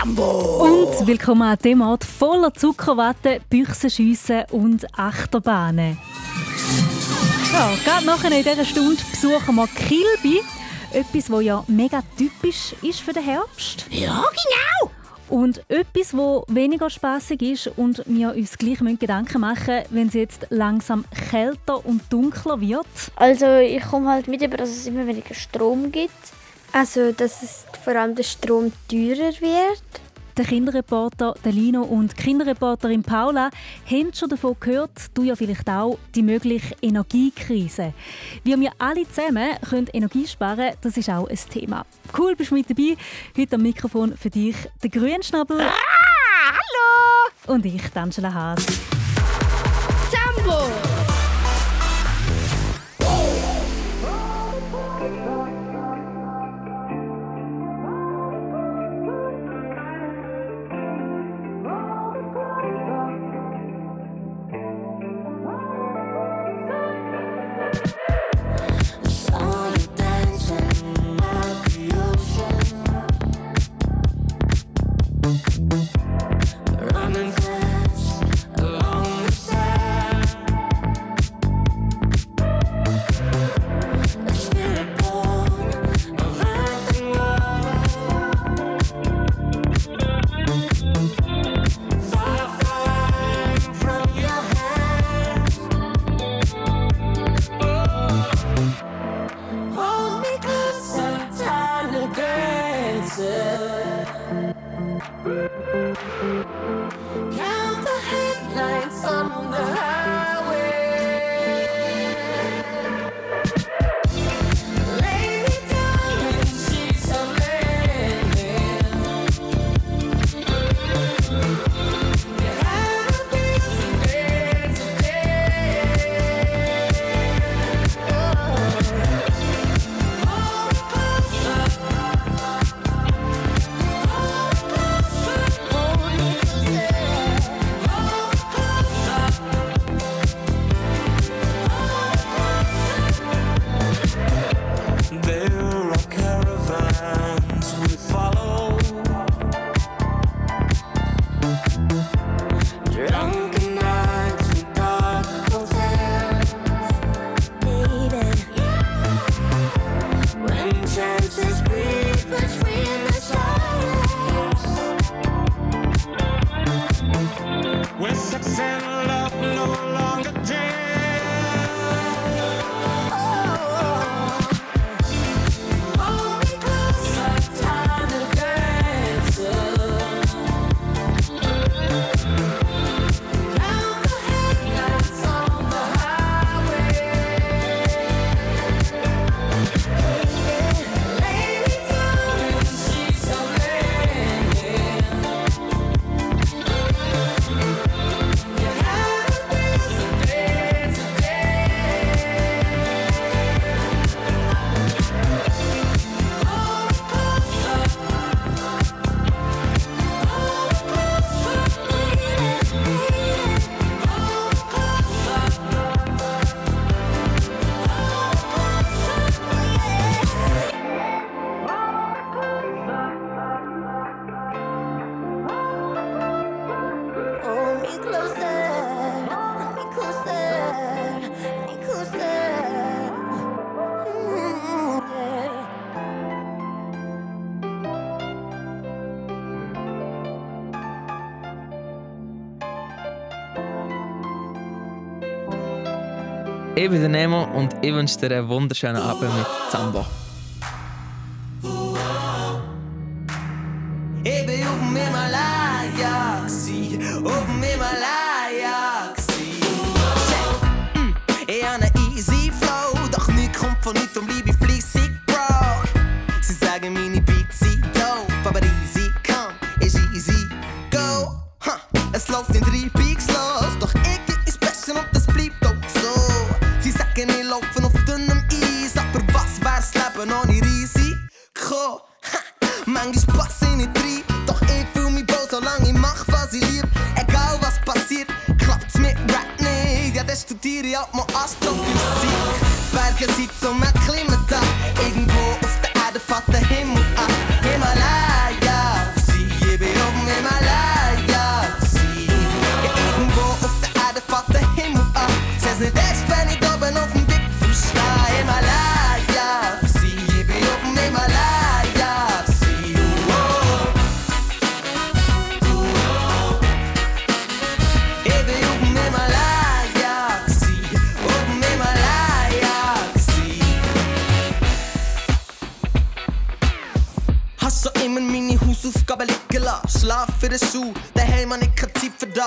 Zambo! Und willkommen an dem Ort voller Zuckerwatte, Büchsenschiessen und Achterbahnen. Ja, gerade nachher in dieser Stunde besuchen wir Kilby. Etwas, das ja mega typisch ist für den Herbst. Ja, genau! Und etwas, wo weniger spaßig ist und wir uns gleich Gedanken machen wenn es jetzt langsam kälter und dunkler wird. Also ich komme halt mit über, dass es immer weniger Strom gibt. Also dass es vor allem der Strom teurer wird. Der Kinderreporter Lino und die Kinderreporterin Paula haben schon davon gehört, du ja vielleicht auch, die mögliche Energiekrise. Wie wir alle zusammen können Energie sparen können, das ist auch ein Thema. Cool, bist du mit dabei. Heute am Mikrofon für dich der Grünschnabel. Ah, hallo! Und ich, Angela Haas. Zambo! Ich bin der Nemo und ich wünsche dir einen wunderschönen Abend mit Zambo.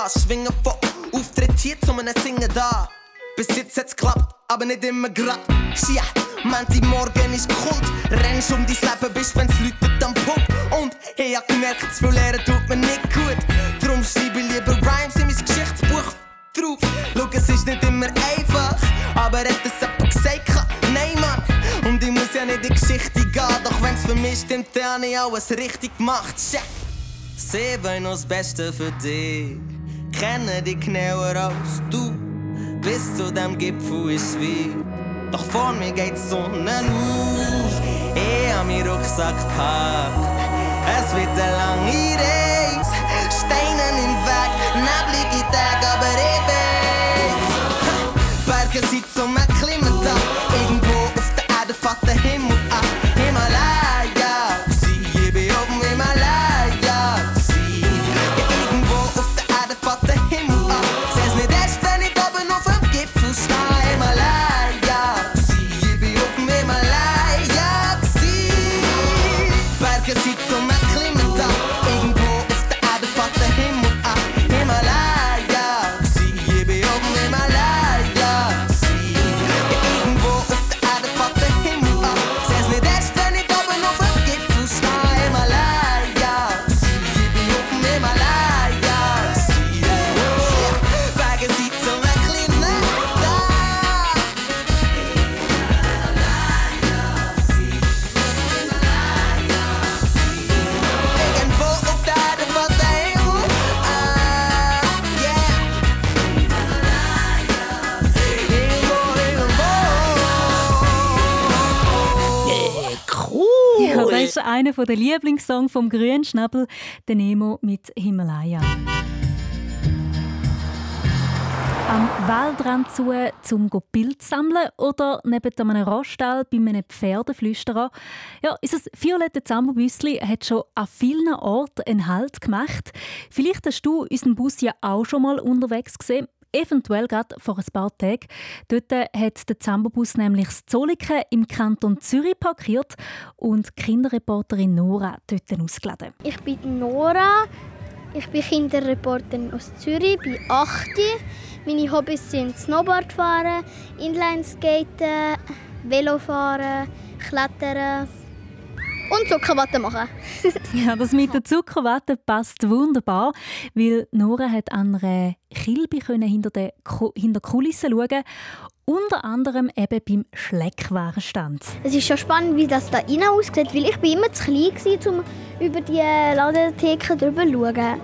Schwingen von Auftritt hier zu einem Singen da. Bis jetzt hat's geklappt, aber nicht immer grad. Schia, Menti morgen ist Kult. Rennst um dein Leben, bis wenn's läutet am Punkt. Und ich hab gemerkt, zu viel Lehren tut mir nicht gut. Drum schreibe ich lieber Rhymes in mein Geschichtsbuch drauf. Schau, es ist nicht immer einfach, aber hat es jemand gesagt? Nein, Mann. Und ich muss ja nicht in die Geschichte gehen, doch wenn's für mich stimmt, dann hab ich alles richtig gemacht. Check. Sie wollen das Beste für dich, kennen dich genauer als du. Bis zu dem Gipfel ist wie, doch vor mir geht die Sonne auf. Ich hab meinen Rucksack gepackt, es wird eine lange Reise. Steine im Weg, neblige Tage, aber ewig. Ha, Berge sind zum einer der Lieblingssongs vom Grünschnabel, der Nemo mit Himalaya. Am Waldrand zu, um Bild zu sammeln oder neben einem Roststall bei einem Pferdeflüsterer. Ja, unser violette Zamberbüssli hat schon an vielen Orten einen Halt gemacht. Vielleicht hast du unseren Bus ja auch schon mal unterwegs gesehen. Eventuell gerade vor ein paar Tagen. Dort hat der Zambobus nämlich das Zolliken im Kanton Zürich parkiert und Kinderreporterin Nora dort ausgeladen. Ich bin Nora. Ich bin Kinderreporterin aus Zürich, bin 8. Meine Hobbys sind Snowboardfahren, Inlineskaten, Velofahren, Klettern und Zuckerwatte machen. Ja, das mit der Zuckerwatte passt wunderbar, weil Nora hat an einer Kilbe können hinter der Ku- hinter Kulissen schauen, unter anderem eben beim Schleckwarenstand. Es ist schon spannend, wie das da innen aussieht, weil ich bin immer zu klein war, um über die Ladentheke drüber zu schauen.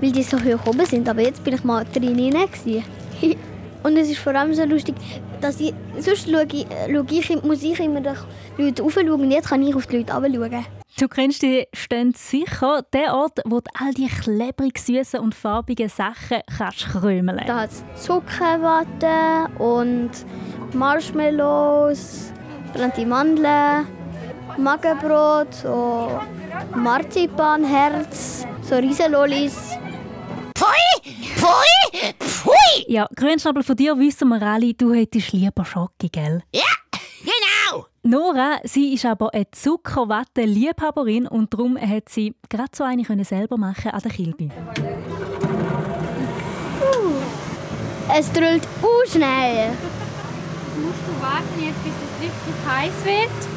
Weil die so hoch oben sind, aber jetzt bin ich mal drin. Und es ist vor allem so lustig, dass ich, sonst schaue ich, schaue ich, muss ich immer die Leute raufschauen und jetzt kann ich auf die Leute runterschauen. Du kennst die Stände sicher, der Ort, wo du all die klebrig süßen und farbigen Sachen kannst krümeln. Da hat es Zuckerwatte und Marshmallows, brannte Mandeln, Magenbrot, so Marzipanherz, so Riesenlollis. Pfui! Pfui! Pfui! Ja, Grünschnabel, von dir wissen wir alle, du hättest lieber Schocke, gell? Ja, genau! Nora, sie ist aber eine Zuckerwatte-Liebhaberin und darum hat sie gerade so eine können selber machen an der Kilbe. Es drüllt uh, schnell. musst du warten, jetzt bis es richtig heiß wird.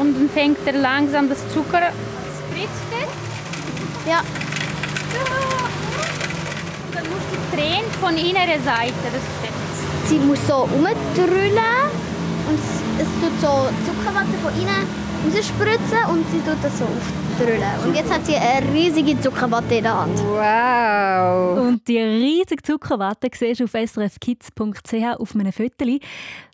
Und dann fängt er langsam das Zucker spritzt er. Ja, Und dann musst du drehen von innerer Seite das sie muss so umdrüllen und es, es tut so Zuckerwatte von innen rausspritzen und sie tut das so aufdrüllen. Und jetzt hat sie eine riesige Zuckerwatte in der Hand. Wow! Und die riesige Zuckerwatte siehst du auf srfkids.ch auf einem Foto.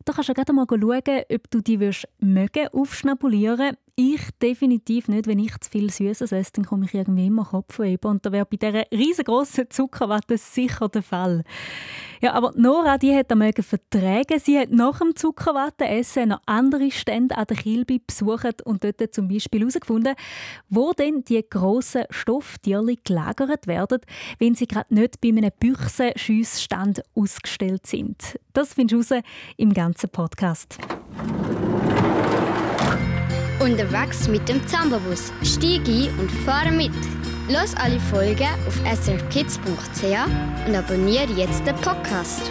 Da kannst du gerade mal schauen, ob du die mögen aufschnabulieren Ich definitiv nicht. Wenn ich zu viel Süßes esse, dann komme ich irgendwie immer Kopfweh. Und da wäre bei dieser riesengroßen Zuckerwatte sicher der Fall. Ja, aber Nora, die hat mögen vertragen. Sie hat nach dem Zuckerwatte-Essen noch andere Stände an der Kilbe besucht und dort zum Beispiel herausgefunden, wo denn die grossen Stofftierchen gelagert werden, wenn sie gerade nicht bei einem Büchsenschüssstand ausgestellt sind. Das findest du raus im ganzen Podcast. Unterwegs mit dem Zambabus. Stieg ein und fahre mit. Los alle Folgen auf srkids.ch und abonniere jetzt den Podcast.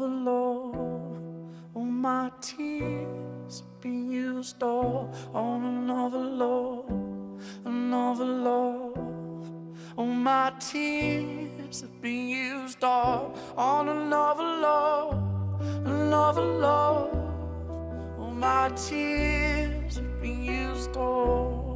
another love. All my tears been used up on another love, another love. All my tears have been used up on another love, another love. All my tears have been used up.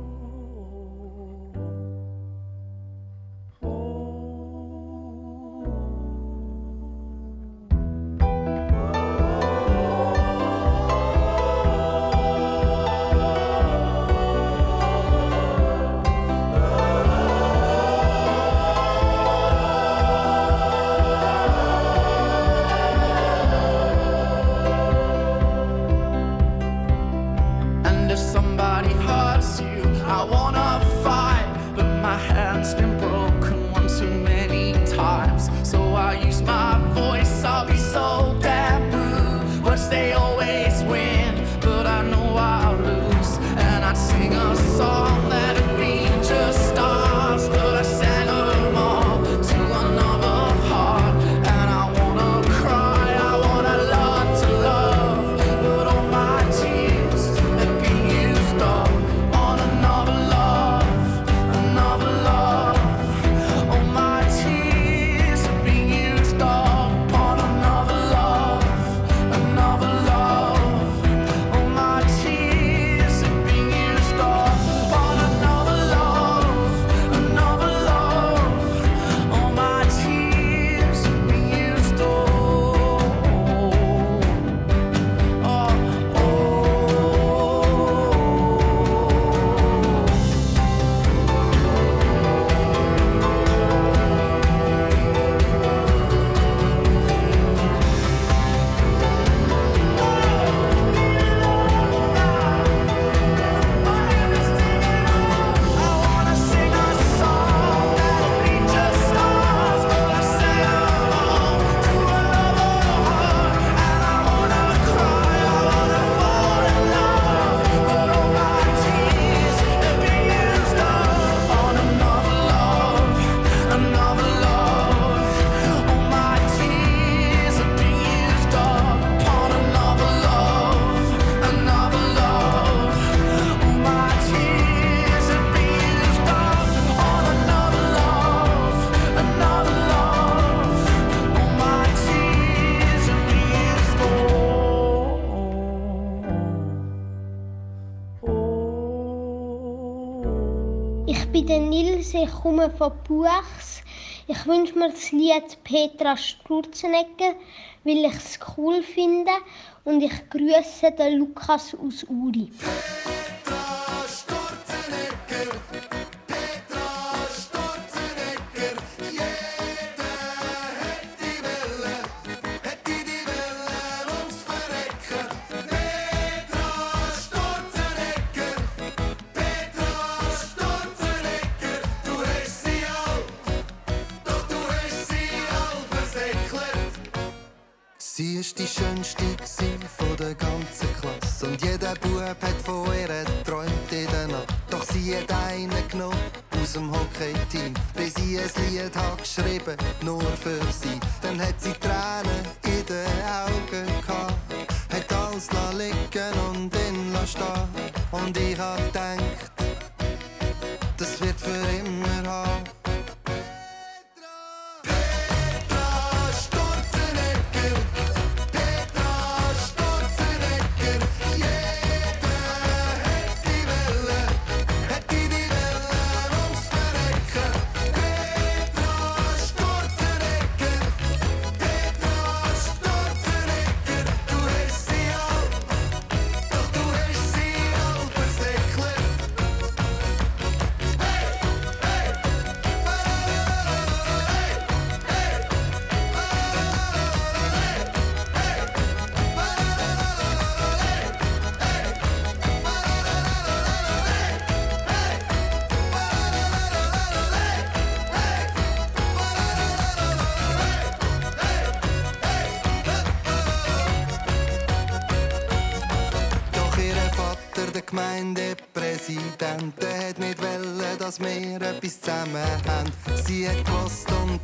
Von Buchs. Ich wünsche mir das Lied Petra Sturzenegger, weil ich es cool finde. Und ich grüße den Lukas aus Uri. Dass wir etwas zusammen haben. Sie hat gewusst und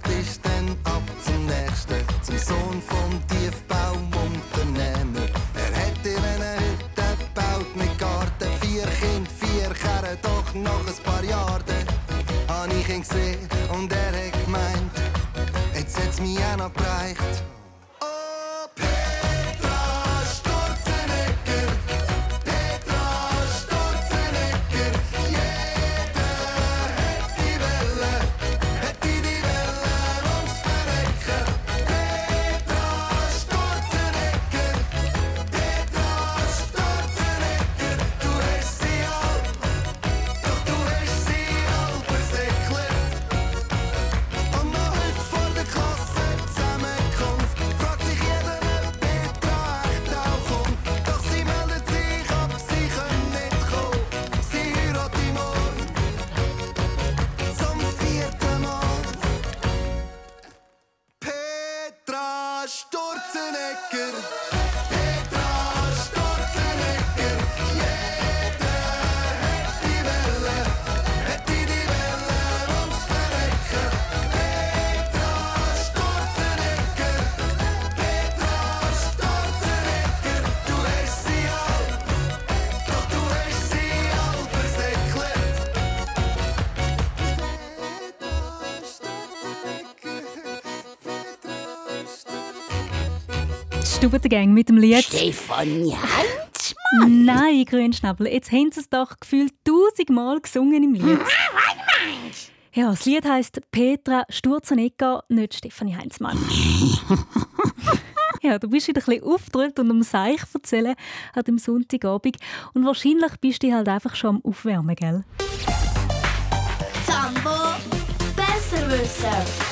Stubengang mit dem Lied. Stefanie Heinz? Nein, Grünschnabel, jetzt haben sie es doch gefühlt tausendmal gesungen im Lied. Ja, das Lied heisst Petra Sturzenegger, nicht Stefanie Heinzmann. ja, du bist wieder ein bisschen aufgedrückt und um Seich erzählen an dem Sonntagabend. Und wahrscheinlich bist du halt einfach schon am Aufwärmen, gell? Zambo besser wissen.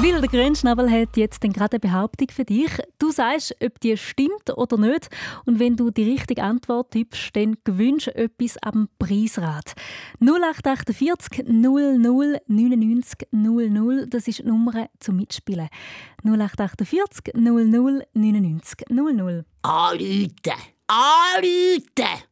Weil der Grünschnabel hat jetzt gerade eine Behauptung für dich. Du sagst, ob die stimmt oder nicht. Und wenn du die richtige Antwort tippst, dann gewünscht etwas am Preisrad. 0848 00 99 00, das ist die Nummer zum Mitspielen. 0848 00 99 00. Anrufen! Anrufen!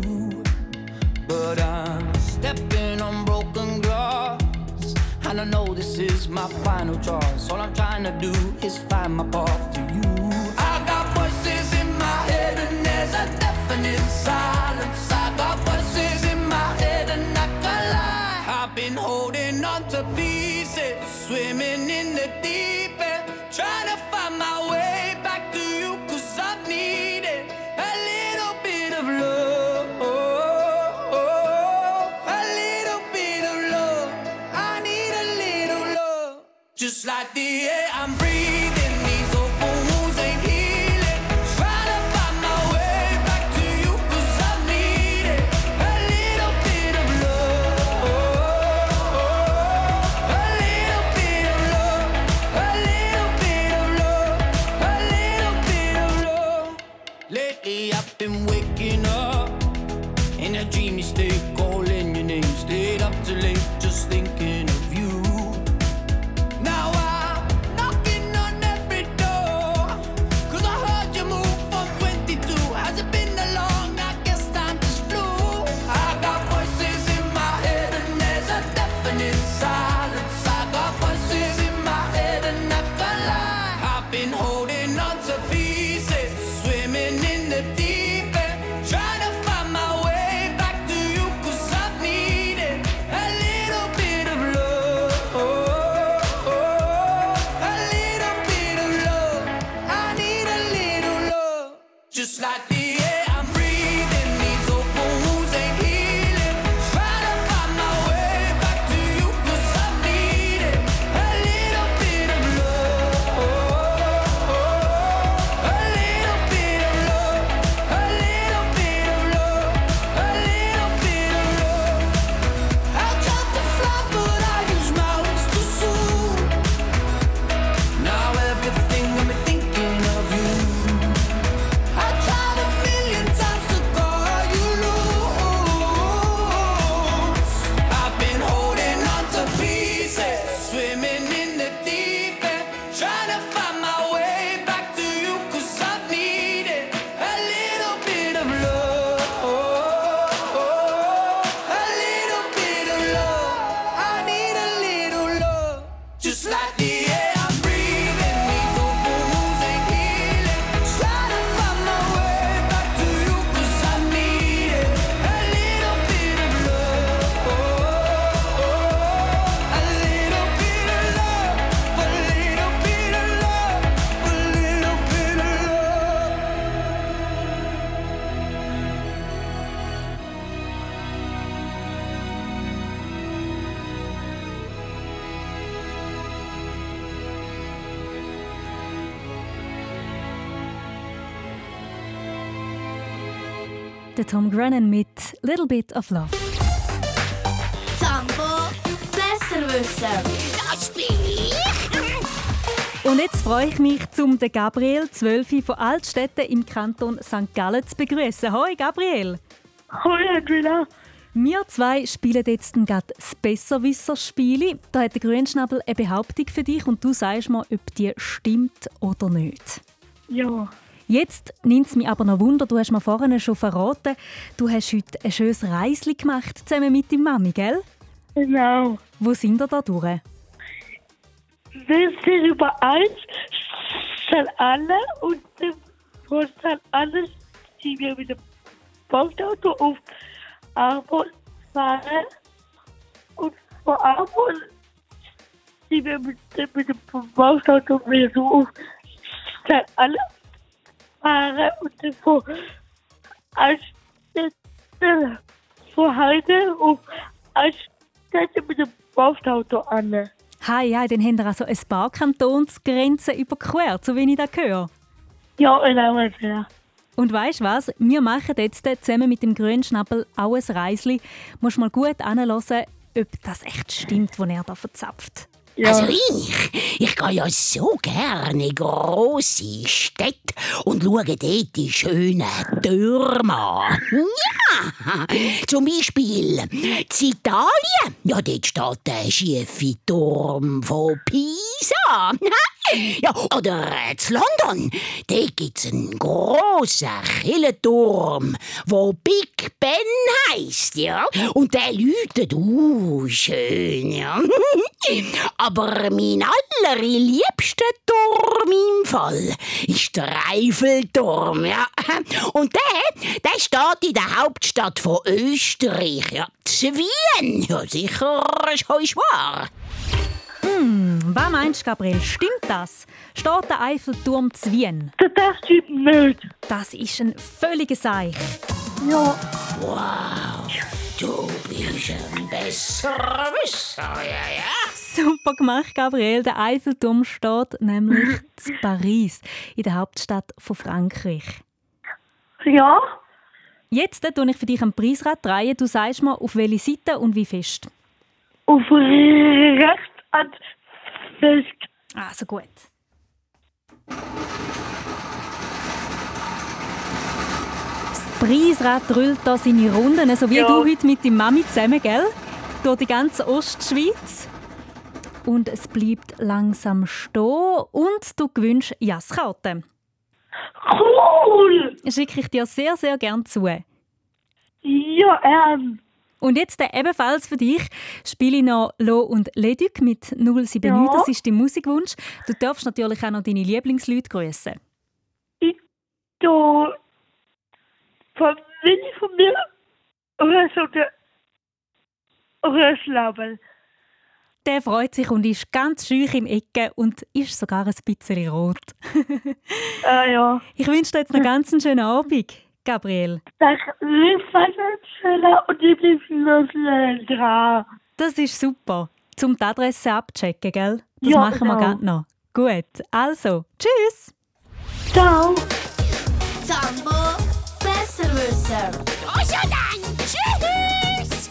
But I'm stepping on broken glass. And I know this is my final choice. All I'm trying to do is find my path to you. I got voices in my head, and there's a definite silence. I got voices in my head, and I can't lie. I've been holding on to pieces, swimming The. these Der Tom Grennan mit Little Bit of Love. Zambo besser wissen. Das bin ich. Und jetzt freue ich mich, zum den Gabriel 12 von Altstädten im Kanton St. Gallen zu begrüßen. Hoi Gabriel! Hoi Adriana! Wir zwei spielen jetzt gerade das Besserwisser-Spiel. Da hat der Grünschnabel eine Behauptung für dich und du sagst mir, ob die stimmt oder nicht. Ja. Jetzt nimmt es mich aber noch Wunder, du hast mir vorhin schon verraten, du hast heute ein schönes Reisli gemacht, zusammen mit deiner Mami, gell? Genau. Wo sind ihr da durch? Wir sind über eins, sind alle und vor sind alle, die wir mit dem Postauto auf Arbeit fahren. Und vor Arbeit die wir mit, dem- mit dem Postauto wieder so auf sind alle fahren und vor Altstädte vor Heide auf Altstädte mit dem Postauto an. Hi, ja, dann haben wir also ein paar Kantonsgrenzen überquert, so wie ich das höre. Ja, ja. Und weißt du was? Wir machen jetzt zusammen mit dem Grünschnabel auch ein Reisli. Musst mal gut anhören, ob das echt stimmt, was er da verzapft. Also ich, ich gehe ja so gerne in grosse Städte und schaue dort die schönen Türme an. Ja, zum Beispiel in Italien. Ja, dort steht der schiefe Turm von Pisa. Ja, oder in London. Dort gibt's einen grossen Kirchenturm, wo Big Ben heisst, ja. Und der läutet uh, schön, ja. Aber mein allerliebster Turm im Fall ist der Eiffelturm, ja. Und der, der steht in der Hauptstadt von Österreich, ja. zu Wien. Ja, sicher ist wahr. Hm, was meinst du, Gabriel? Stimmt das? Steht der Eiffelturm zu Wien? Das stimmt nicht. Das ist ein völliger Seich. Ja. Wow, du bist ein besserer Wisser, ja, ja. Super gemacht, Gabriel. Der Eiffelturm steht nämlich zu Paris, in der Hauptstadt von Frankreich. Ja. Jetzt tue ich für dich ein Preisrad drehen. Du sagst mir, auf welche Seite und wie fest. Auf rechts an fest. Also gut. Das Preisrad drüllt da seine Runden, so wie Ja. du heute mit deiner Mami zusammen, gell? Durch die ganze Ostschweiz. Und es bleibt langsam stehen und du gewünscht Jasskarten. Cool! Schicke ich dir sehr, sehr gern zu. Ja, ähm. Und jetzt ebenfalls für dich spiele ich noch Lo und Leduc mit 079. Ja. Das ist dein Musikwunsch. Du darfst natürlich auch noch deine Lieblingsleute grüßen. Du. Familie von mir. Oder so der. Röschlabel. Der freut sich und ist ganz schüch im Ecke und ist sogar ein bisschen rot. Ah ja. Ich wünsche dir jetzt noch ganz einen schönen Abend, Gabriel. Und ich bin noch schnell dran. Das ist super. Zum die Adresse abchecken, gell? Das Ja, machen wir genau. gerade noch. Gut, also, tschüss. Ciao. Zambo besser wissen. Also dann, tschüss!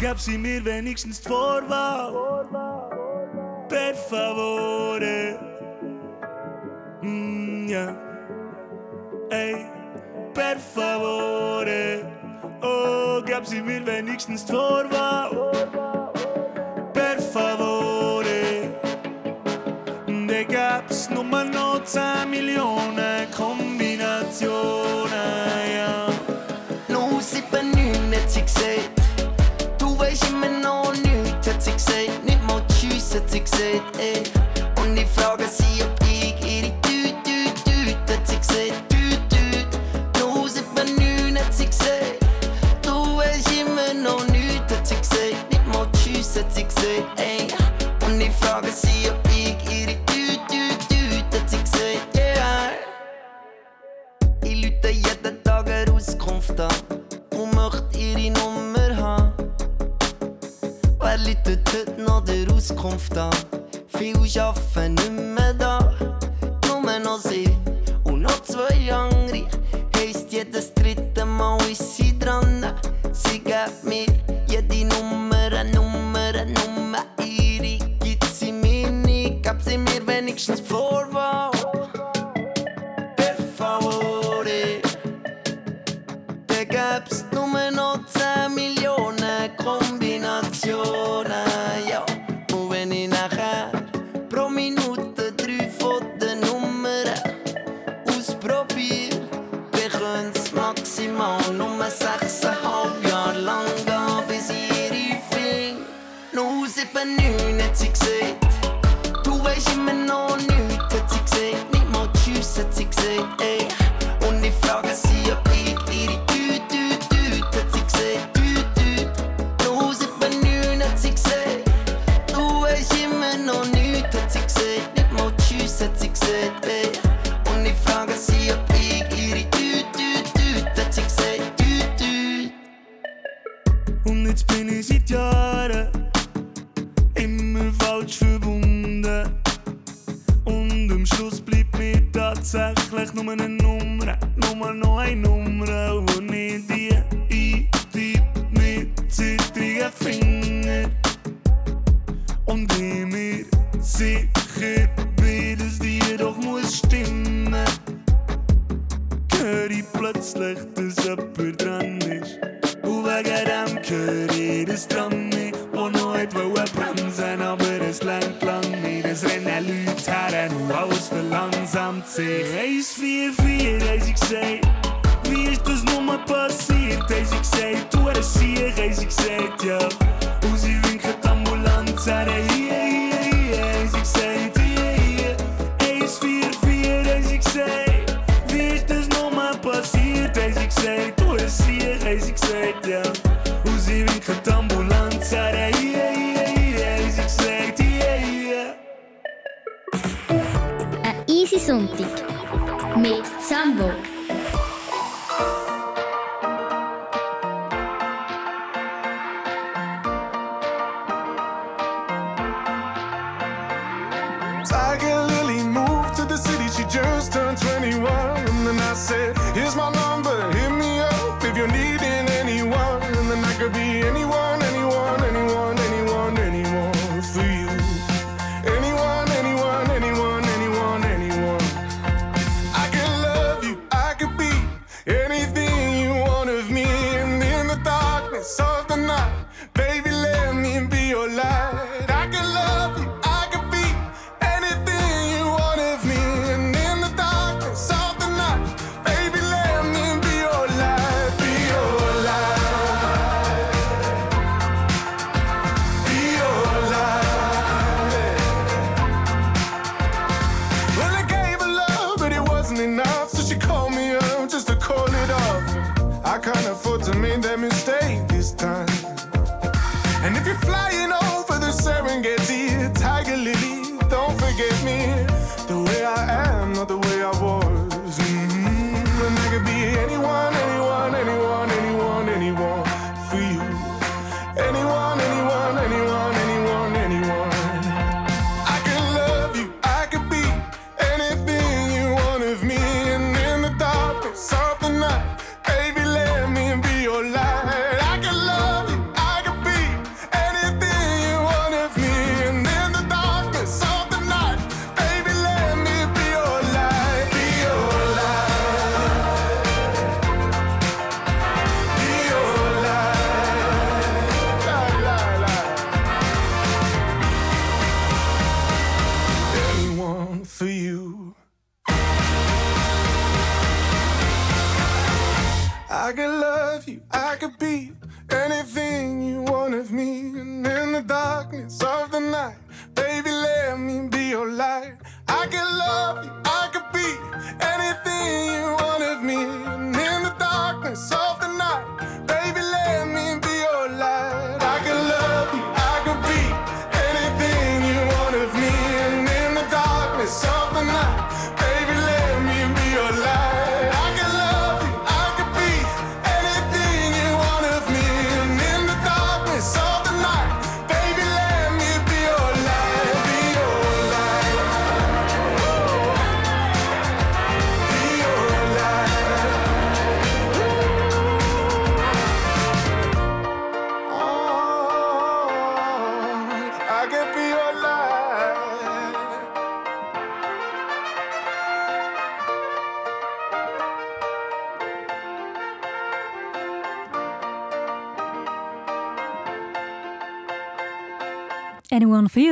Gab sie mir wenigstens die Vorwahl. Per favore. Mm, ja ey, per favore. Oh, gab sie mir wenigstens Torwart. Per favore. Da gab's Nummer 19 Millionen Kombinationen, ja. Nur 7, hat sie gesagt. Du weißt immer noch nichts, hat sie gesagt. Nicht mal Tschüss, hat sie gesagt, ey. Und ich frage sie, ob heute noch der Auskunft an. Viel arbeiten nicht mehr da, nur noch sie und noch zwei andere. Heißt jedes dritte Mal ist sie dran. Sie gibt mir jede Nummer, Nummer, Nummer. Ihre gibt sie mir nicht, gab sie mir wenigstens Vorwahl. gäb's nur noch 10 Millionen Kombinationen. see. Sexedja. Und sie winkt die Ambulanz, yeah, yeah, yeah, easy gesagt, yeah, yeah. Ein easy Sonntag mit Sambo.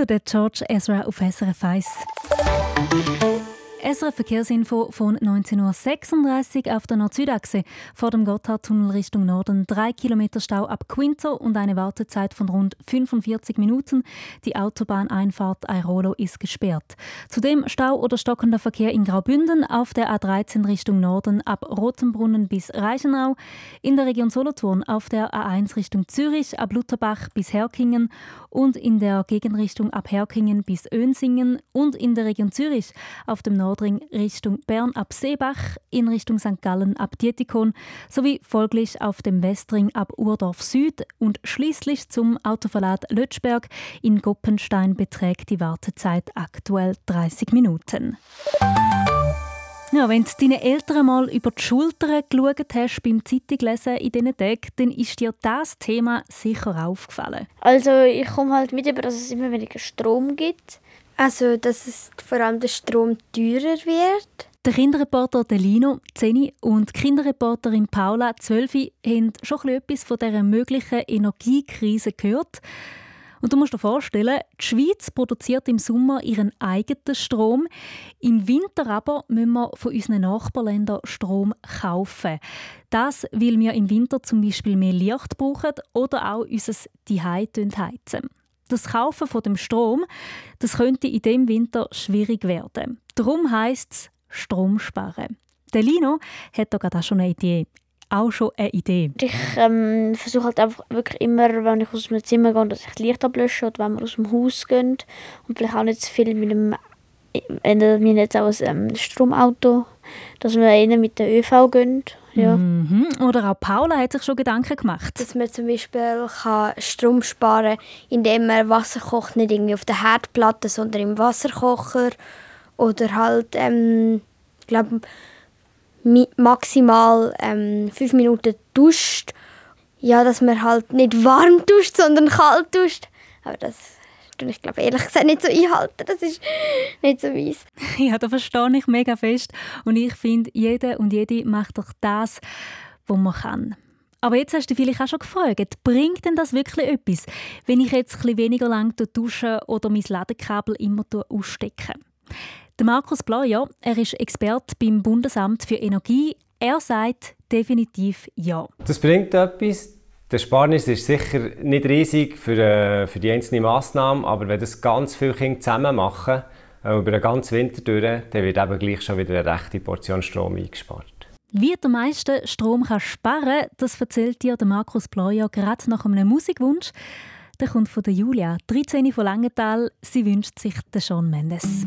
Der George Ezra auf SRF 1. SRF Verkehrsinfo von 19.36 Uhr auf der Nord-Süd-Achse vor dem Gotthardtunnel Richtung Norden. Drei Kilometer Stau ab Quinto und eine Wartezeit von rund 45 Minuten. Die Autobahneinfahrt Airolo ist gesperrt. Zudem Stau oder stockender Verkehr in Graubünden auf der A13 Richtung Norden ab Rotenbrunnen bis Reichenau. In der Region Solothurn auf der A1 Richtung Zürich ab Lutherbach bis Herkingen und in der Gegenrichtung ab Herkingen bis Önsingen und in der Region Zürich auf dem Nordring Richtung Bern ab Seebach, in Richtung St. Gallen ab Dietikon sowie folglich auf dem Westring ab Urdorf Süd und schließlich zum Autoverlad Lötschberg in Goppenstein beträgt die Wartezeit aktuell 30 Minuten. Ja, wenn du deinen Eltern mal über die Schulter geschaut hast beim Zeitunglesen in diesen Tagen, dann ist dir das Thema sicher aufgefallen. Also ich komme halt mit über, dass es immer weniger Strom gibt. Also dass es vor allem der Strom teurer wird. Der Kinderreporter Delino, 10 und die Kinderreporterin Paula, 12, haben schon etwas von dieser möglichen Energiekrise gehört. Und du musst dir vorstellen, die Schweiz produziert im Sommer ihren eigenen Strom. Im Winter aber müssen wir von unseren Nachbarländern Strom kaufen. Das, weil wir im Winter zum Beispiel mehr Licht brauchen oder auch unser Zuhause heizen. Das Kaufen von dem Strom das könnte in dem Winter schwierig werden. Darum heisst es Strom sparen. Der Lino hat da gerade auch schon eine Idee. Auch schon eine Idee. Ich ähm, versuche halt einfach wirklich immer, wenn ich aus dem Zimmer gehe, dass ich das Licht ablösche oder wenn wir aus dem Haus gehen und vielleicht auch nicht zu viel mit dem ändert mir jetzt auch ein ähm, Stromauto, dass wir eher mit der ÖV gehen. Ja. Mhm. Oder auch Paula hat sich schon Gedanken gemacht. Dass man zum Beispiel kann Strom sparen kann, indem man Wasser kocht, nicht irgendwie auf der Herdplatte, sondern im Wasserkocher. Oder halt, ähm, ich glaube, maximal ähm, fünf Minuten duscht. Ja, dass man halt nicht warm duscht, sondern kalt duscht. Aber das tue ich glaube ehrlich gesagt nicht so einhalten. Das ist nicht so weiss. Ja, da verstehe ich mega fest. Und ich finde, jeder und jede macht doch das, was man kann. Aber jetzt hast du dich vielleicht auch schon gefragt, bringt denn das wirklich etwas, wenn ich jetzt ein weniger lang dusche oder mein Ladekabel immer ausstecke? Der Markus Bleuer, er ist Experte beim Bundesamt für Energie. Er sagt definitiv ja. Das bringt etwas. Der Sparnis ist sicher nicht riesig für, äh, für die einzelne Massnahme, aber wenn das ganz viele Kinder zusammen machen, äh, über den ganzen Winter durch, dann wird eben gleich schon wieder eine rechte Portion Strom eingespart. Wie du am meisten Strom kannst sparen das erzählt dir der Markus Bleuer gerade nach einem Musikwunsch. Der kommt von der Julia, 13 von Langenthal. Sie wünscht sich den Shawn Mendes.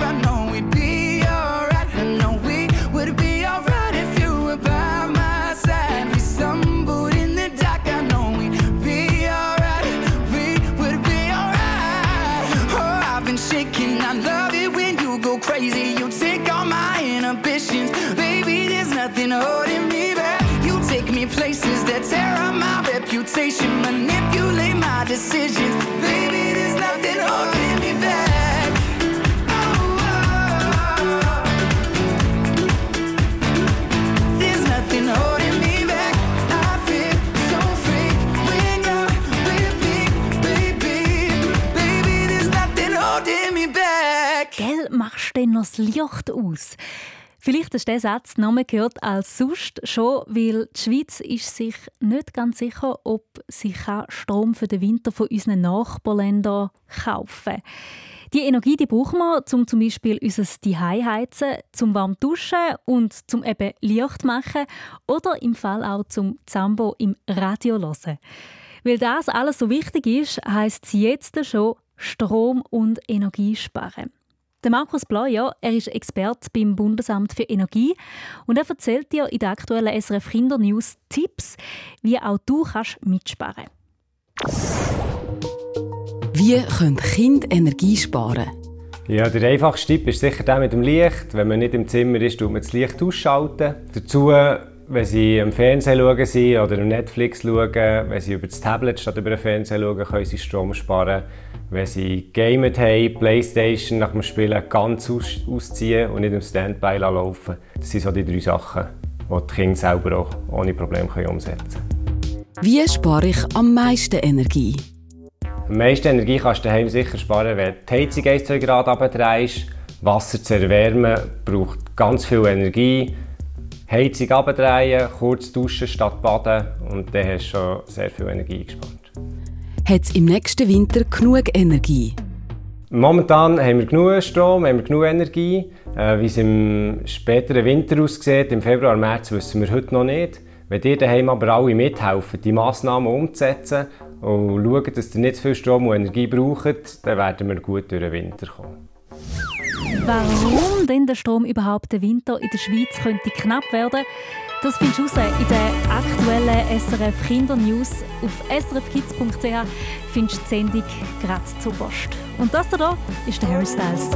my reputation, manipulate my decisions. Baby, there's nothing holding me back. Baby, there's nothing holding. Gell, machst denn noch das Licht aus? Vielleicht hast du Satz noch mehr gehört als sonst schon, weil die Schweiz ist sich nicht ganz sicher, ob sie Strom für den Winter von unseren Nachbarländern kaufen kann. Die Energie die brauchen wir, um zum Beispiel unser Zuhause heizen, zum warm duschen und zum eben Licht machen oder im Fall auch zum Zambo im Radio hören. Weil das alles so wichtig ist, heisst es jetzt schon Strom und Energie sparen. Der Markus Bleuer, er ist Experte beim Bundesamt für Energie und er erzählt dir in der aktuellen SRF Kinder News Tipps, wie auch du kannst mitsparen. Wie können Kinder Energie sparen? Ja, der einfachste Tipp ist sicher der mit dem Licht. Wenn man nicht im Zimmer ist, tut man das Licht ausschalten. Dazu, wenn sie am Fernsehen schauen sind oder am Netflix schauen, wenn sie über das Tablet statt über den Fernseher schauen, können sie Strom sparen. Wenn sie gamet haben, Playstation nach dem Spielen ganz aus ausziehen und nicht im Standby laufen Das sind so die drei Sachen, die die Kinder selber auch ohne Probleme umsetzen können. Wie spare ich am meisten Energie? Am meisten Energie kannst du daheim sicher sparen, wenn die Heizung 1-2 Grad abdrehst. Wasser zu erwärmen braucht ganz viel Energie. Heizung abdrehen, kurz duschen statt baden und dann hast du schon sehr viel Energie gespart. Hat es im nächsten Winter genug Energie? Momentan haben wir genug Strom, haben wir genug Energie. Äh, wie es im späteren Winter aussieht, im Februar, März, wissen wir heute noch nicht. Wenn ihr daheim aber alle mithelfen, die Massnahmen umzusetzen und schauen, dass ihr nicht zu viel Strom und Energie braucht, dann werden wir gut durch den Winter kommen. Warum denn der Strom überhaupt den Winter in der Schweiz könnte knapp werden? Das findest du raus in der aktuellen SRF Kinder News. Auf srfkids.ch findest du die Sendung gerade zu Post. Und das hier ist der Harry Styles.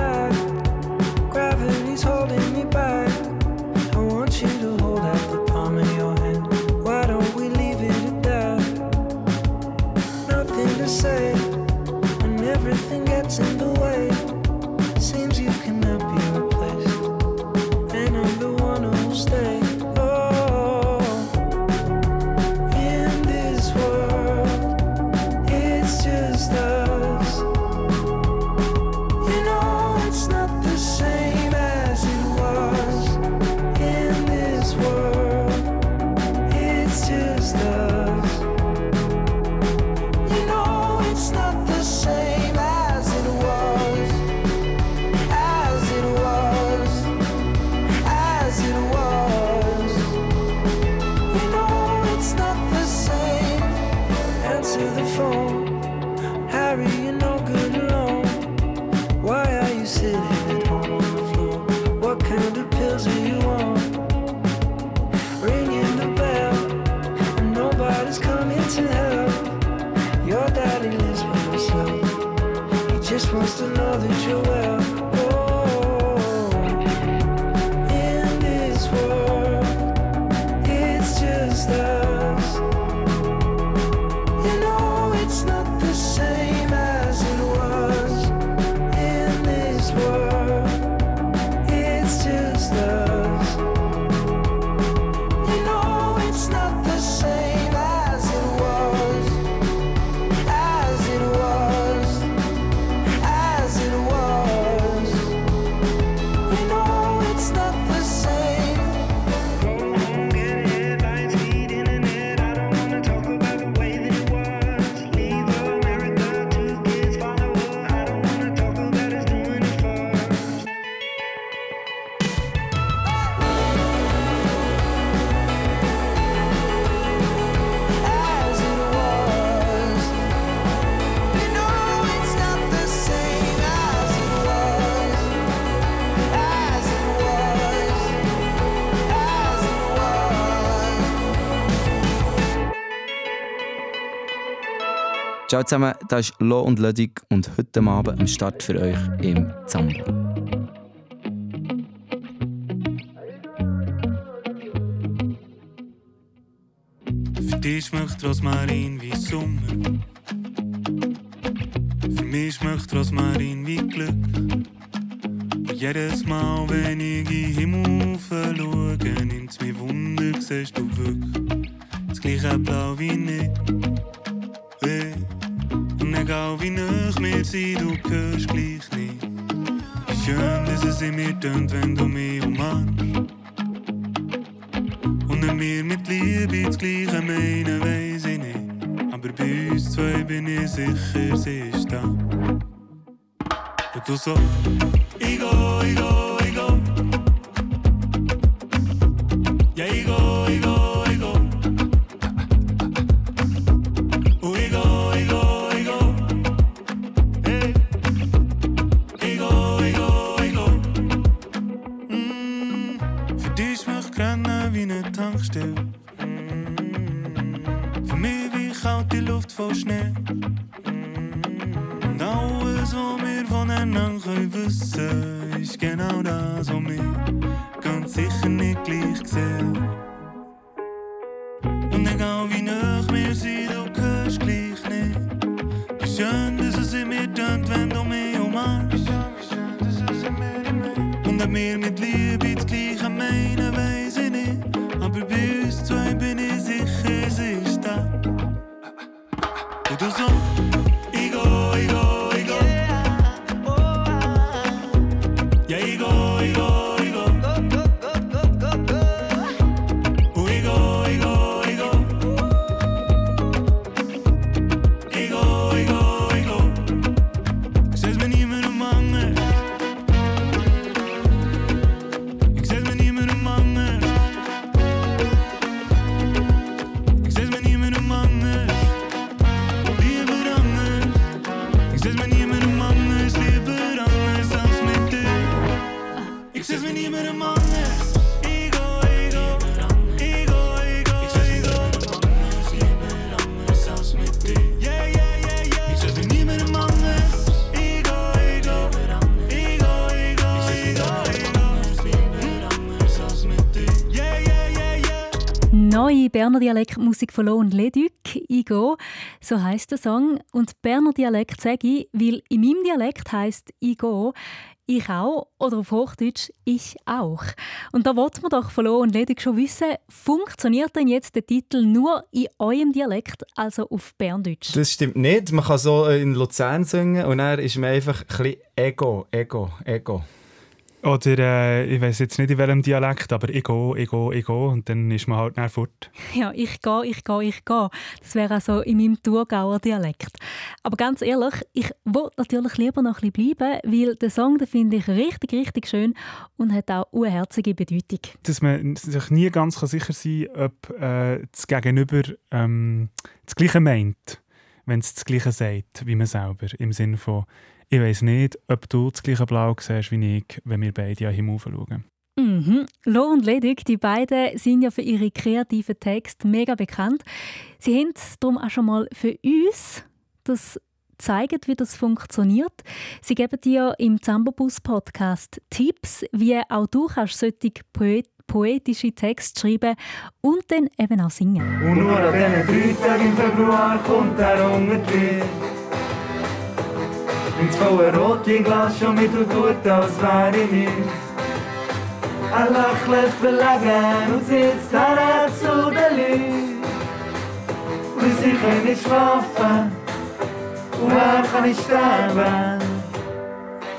Zusammen, das ist Lo und Lödig und heute Abend am Start für euch im Zambo. Für dich schmeckt Rosmarin wie Sommer. Für mich schmeckt Rosmarin wie Glück. Und jedes Mal, wenn ich in den Himmel schaue, nimmt's mir Wunder, siehst du wirklich das gleiche Blau wie ich. Egal wie nah wir sind, du hörst gleich nicht. Wie schön, dass es in mir tönt, wenn du mich umarmst. Und wenn wir mit Liebe das Gleiche meinen, weiss ich nicht. Aber bei uns zwei bin ich sicher, sie ist da. Und du so, ich go, ich go. Dialektmusik von und Leduc, «Igo», so heisst der Song. Und Berner Dialekt sage ich, weil in meinem Dialekt heisst «Igo» «Ich auch» oder auf Hochdeutsch «Ich auch». Und da wollte man doch von Lo und Leduc schon wissen, funktioniert denn jetzt der Titel nur in eurem Dialekt, also auf Berndeutsch? Das stimmt nicht. Man kann so in Luzern singen und dann ist man einfach ein bisschen Ego, Ego, Ego. Oder äh, ich weiß jetzt nicht in welchem Dialekt, aber ich gehe, ich gehe, ich gehe und dann ist man halt schnell fort. Ja, ich gehe, ich gehe, ich gehe. Das wäre also in meinem Thurgauer Dialekt. Aber ganz ehrlich, ich wollte natürlich lieber noch ein bisschen bleiben, weil den Song den finde ich richtig, richtig schön und hat auch eine herzige Bedeutung. Dass man sich nie ganz sicher sein kann, ob äh, das Gegenüber ähm, das Gleiche meint, wenn es das Gleiche sagt wie man selber. Im Sinne von, ich weiß nicht, ob du das gleiche Blau siehst wie ich, wenn wir beide an den schauen. Mhm. Lo und Ledig, die beiden sind ja für ihre kreativen Texte mega bekannt. Sie haben darum auch schon mal für uns das zeigen, wie das funktioniert. Sie geben dir im Zambobus Podcast Tipps, wie auch du kannst solche Poet poetische Texte schreiben und dann eben auch singen. Und nur an diesen drei Tagen im Februar kommt er unter die Ins volle Rotweinglas schon mit und tut, als wäre ich nicht. Er lächelt verlegen und sitzt her zu den Leuten. Und sie können nicht schlafen und er kann nicht sterben.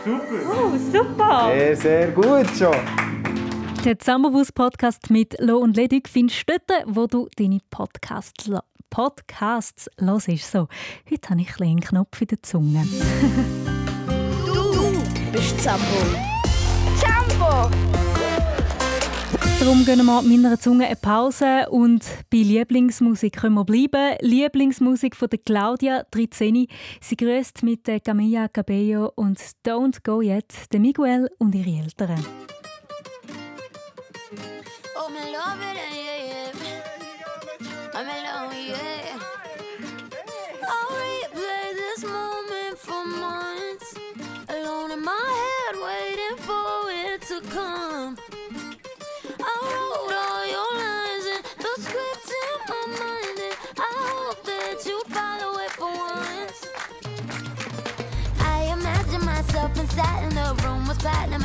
Super! Oh, super! Sehr, sehr gut schon. Den Zusammenbus Podcast mit Lo und Ledig findest du dort, wo du deine Podcasts, Podcasts hörst. So, heute habe ich ein einen Knopf in der Zunge. Du bist Zambo. Zambo! Darum gehen wir mit meiner Zunge eine Pause und bei Lieblingsmusik können wir bleiben. Lieblingsmusik von der Claudia Trizeni. Sie grüßt mit der Camilla Cabello und Don't Go Yet, der Miguel und ihre Eltern. Oh, me love it, yeah, yeah. I'm alone, yeah. I'll replay this moment for months. Alone in my head, waiting for it to come. I wrote all your lines and the script in my mind, and I hope that you follow it for once. I imagine myself inside in the room with platinum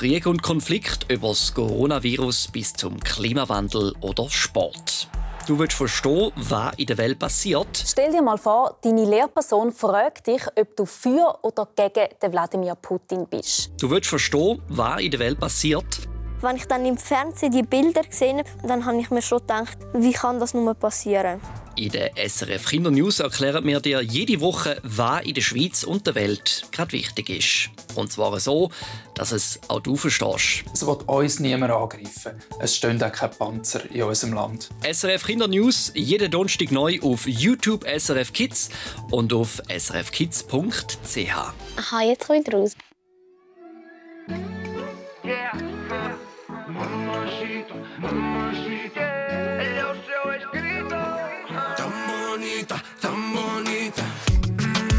Krieg und Konflikt über das Coronavirus bis zum Klimawandel oder Sport. Du willst verstehen, was in der Welt passiert. Stell dir mal vor, deine Lehrperson fragt dich, ob du für oder gegen den Wladimir Putin bist. Du willst verstehen, was in der Welt passiert. Wenn ich dann im Fernsehen die Bilder gesehen habe, dann habe ich mir schon gedacht, wie kann das nur passieren? In der SRF Kinder News erklären wir dir jede Woche, was in der Schweiz und der Welt gerade wichtig ist. Und zwar so, dass es auch du verstehst. Es wird uns niemand angreifen. Es stehen auch keine Panzer in unserem Land. SRF Kinder News jeden Donnerstag neu auf YouTube SRF Kids und auf srfkids.ch. Aha, jetzt komme ich raus. Tan bonita, tan bonita.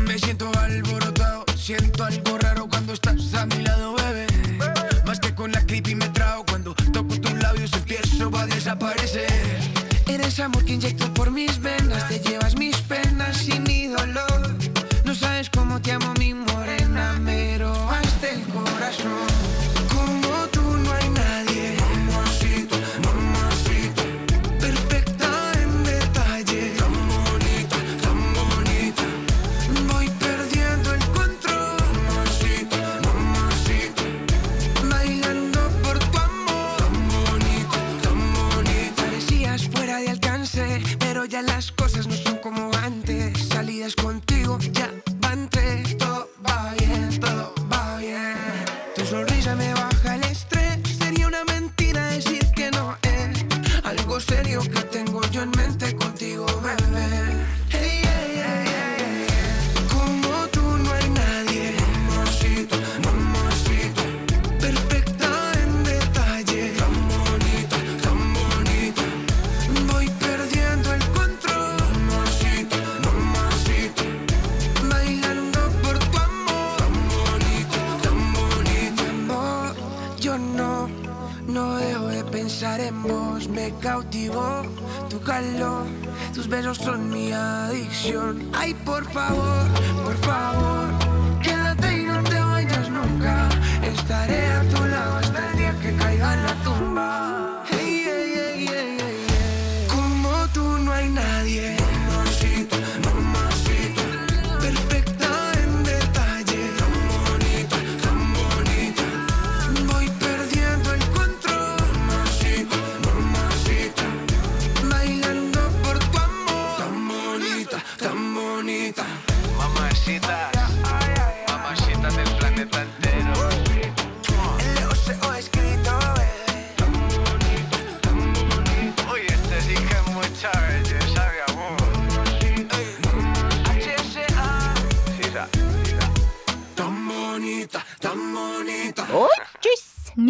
Me siento alborotado, siento algo raro cuando estás a mi lado, bebé. Más que con la creepy me trago cuando toco tus labios empiezo a desaparecer. Eres amor que inyecto por mis venas,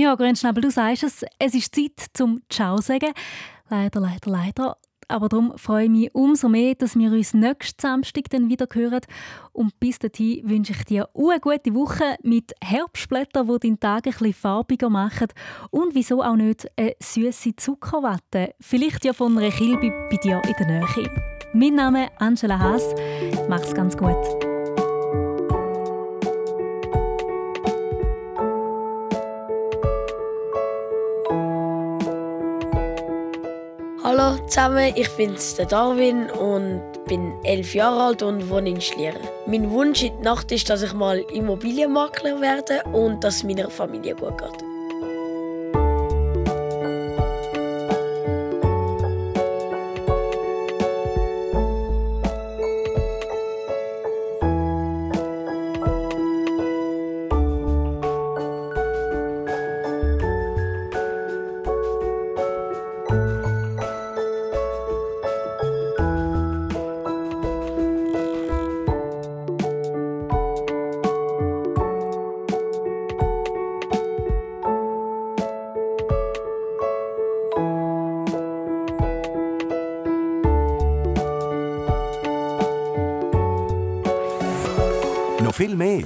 Ja, Grünschnabel, du sagst es, es ist Zeit zum Ciao sagen. Leider, leider, leider. Aber darum freue ich mich umso mehr, dass wir uns nächsten Samstag dann wieder hören. Und bis dahin wünsche ich dir eine gute Woche mit Herbstblättern, die deinen Tag ein bisschen farbiger machen. Und wieso auch nicht eine süße Zuckerwatte. Vielleicht ja von einer Kilbe bei dir in der Nähe. Mein Name ist Angela Haas. Mach's ganz gut. Hallo zusammen, ich bin der Darwin und bin elf Jahre alt und wohne in Schlieren. Mein Wunsch in der Nacht ist, dass ich mal Immobilienmakler werde und dass es meiner Familie gut geht.